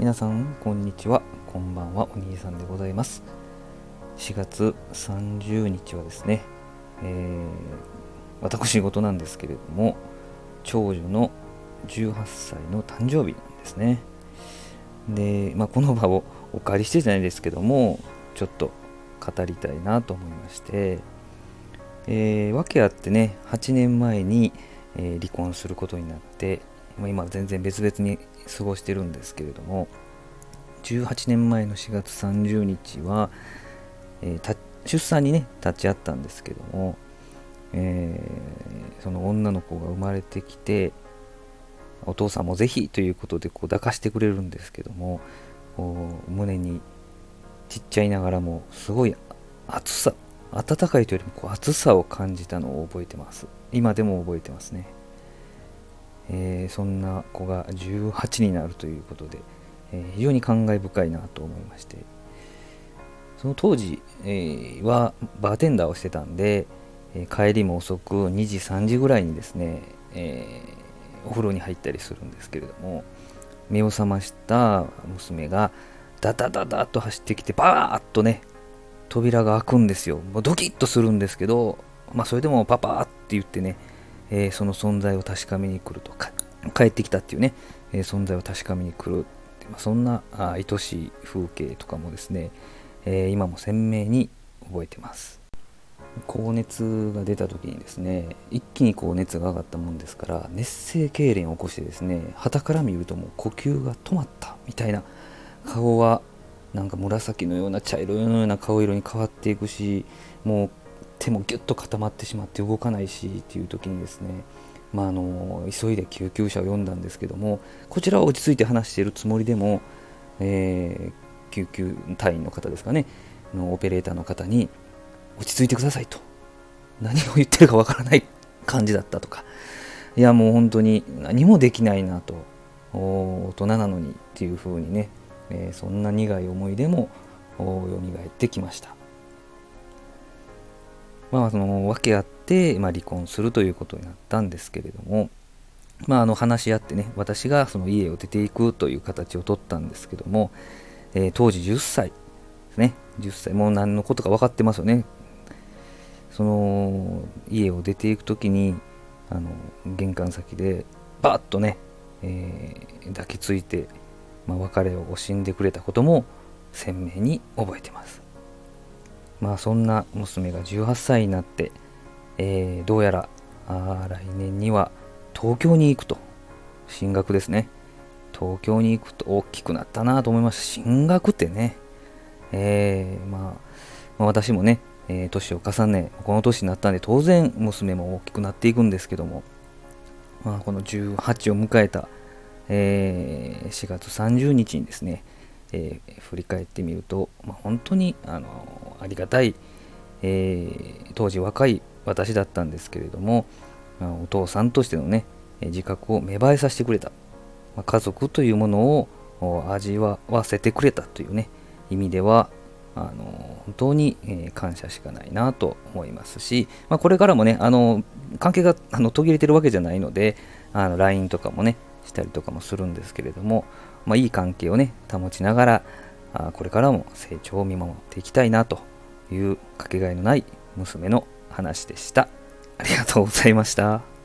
皆さんこんにちは。こんばんは。お兄さんでございます。4月30日はですね、えー、私事なんですけれども長女の18歳の誕生日なんですね。で、まあ、この場をお借りしてじゃないですけどもちょっと語りたいなと思いまして、えー、訳あってね8年前に、えー、離婚することになって、今全然別々に過ごしてるんですけれども18年前の4月30日は、えー、出産にね立ち会ったんですけども、えー、その女の子が生まれてきてお父さんもぜひということでこう抱かしてくれるんですけども胸にちっちゃいながらもすごい暑さ暖かいというよりもこう暑さを感じたのを覚えてます。今でも覚えてますね。えー、そんな子が18になるということで、えー、非常に感慨深いなと思いまして。その当時、え、はバーテンダーをしてたんで、え帰りも遅く2時3時ぐらいにですね、えお風呂に入ったりするんですけれども目を覚ました娘がダダダダッと走ってきてバーッとね扉が開くんですよ。もうドキッとするんですけどまあそれでもパパーって言ってねえー、その存在を確かめに来るとか帰ってきたっていうね、えー、存在を確かめに来るまあ、そんな愛しい風景とかもですね、えー、今も鮮明に覚えてます。高熱が出た時にですね一気にこう熱が上がったもんですから熱性痙攣を起こしてですね旗から見るともう呼吸が止まったみたいな顔はなんか紫のような茶色のような顔色に変わっていくしもう手もギュッと固まってしまって動かないしっていう時にですね、まあ、あの急いで救急車を呼んだんですけどもこちらは落ち着いて話しているつもりでも、えー、救急隊員の方ですかねのオペレーターの方に落ち着いてくださいと。何を言ってるかわからない感じだったとか。いやもう本当に何もできないなと。大人なのにっていう風にね、えー、そんな苦い思い出も蘇ってきました。まあ、その訳あって、まあ、離婚するということになったんですけれども、まあ、あの話し合ってね私がその家を出ていくという形を取ったんですけども、えー、当時10歳ですね。10歳もう何のことか分かってますよね。その家を出ていく時にあの玄関先でバッとね、えー、抱きついて、まあ、別れを惜しんでくれたことも鮮明に覚えてます。まあそんな娘が18歳になって、えー、どうやらあ来年には東京に行くと。進学ですね。東京に行くと大きくなったなと思いました進学ってね、えー、まあ、まあ、私もね、えー、年を重ねこの年になったんで当然娘も大きくなっていくんですけども、まあ、この18を迎えた、えー、4月30日にですね、えー、振り返ってみると、まあ、本当にあのありがたい、えー、当時若い私だったんですけれども、まあ、お父さんとしてのね自覚を芽生えさせてくれた、まあ、家族というものを味わわせてくれたというね意味ではあの本当に、え、感謝しかないなと思いますし、まあ、これからもねあの関係があの途切れてるわけじゃないのであの LINE とかもねしたりとかもするんですけれども、まあ、いい関係をね保ちながらあこれからも成長を見守っていきたいなというかけがえのない娘の話でした。ありがとうございました。